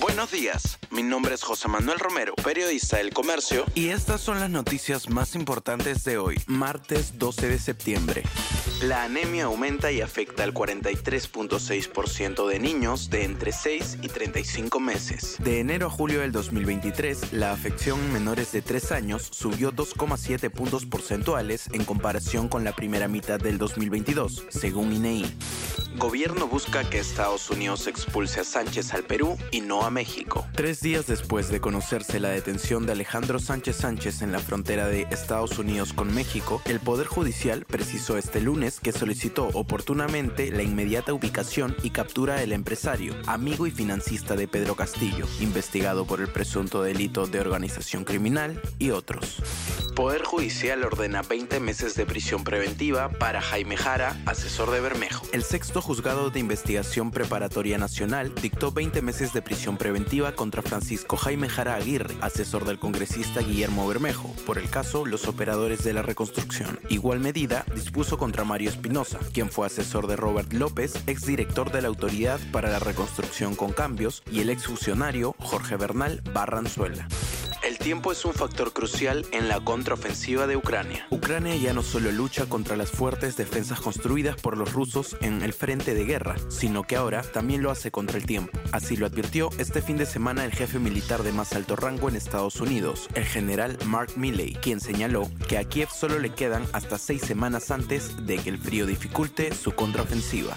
Buenos días, mi nombre es José Manuel Romero, periodista del Comercio, y estas son las noticias más importantes de hoy, martes 12 de septiembre. La anemia aumenta y afecta al 43.6% de niños de entre 6 y 35 meses. De enero a julio del 2023, la afección en menores de 3 años subió 2,7 puntos porcentuales en comparación con la primera mitad del 2022, según INEI. Gobierno busca que Estados Unidos expulse a Sánchez al Perú y no a México. Tres días después de conocerse la detención de Alejandro Sánchez Sánchez en la frontera de Estados Unidos con México, el Poder Judicial precisó este lunes que solicitó oportunamente la inmediata ubicación y captura del empresario, amigo y financista de Pedro Castillo, investigado por el presunto delito de organización criminal y otros. Poder Judicial ordena 20 meses de prisión preventiva para Jaime Jara, asesor de Bermejo. El sexto juzgado de investigación preparatoria nacional dictó 20 meses de prisión preventiva contra Francisco Jaime Jara Aguirre, asesor del congresista Guillermo Bermejo, por el caso Los Operadores de la Reconstrucción. Igual medida dispuso contra Mario Espinosa, quien fue asesor de Robert López, exdirector de la Autoridad para la Reconstrucción con Cambios, y el exfuncionario Jorge Bernal Barranzuela. Tiempo es un factor crucial en la contraofensiva de Ucrania. Ucrania ya no solo lucha contra las fuertes defensas construidas por los rusos en el frente de guerra, sino que ahora también lo hace contra el tiempo. Así lo advirtió este fin de semana el jefe militar de más alto rango en Estados Unidos, el general Mark Milley, quien señaló que a Kiev solo le quedan hasta seis semanas antes de que el frío dificulte su contraofensiva.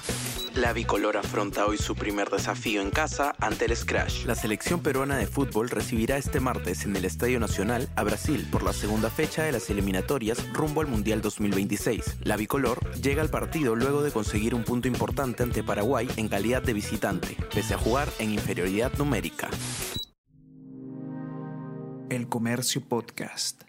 La bicolor afronta hoy su primer desafío en casa ante el Scratch. La selección peruana de fútbol recibirá este martes en el Estadio Nacional a Brasil por la segunda fecha de las eliminatorias rumbo al Mundial 2026. La bicolor llega al partido luego de conseguir un punto importante ante Paraguay en calidad de visitante, pese a jugar en inferioridad numérica. El Comercio Podcast.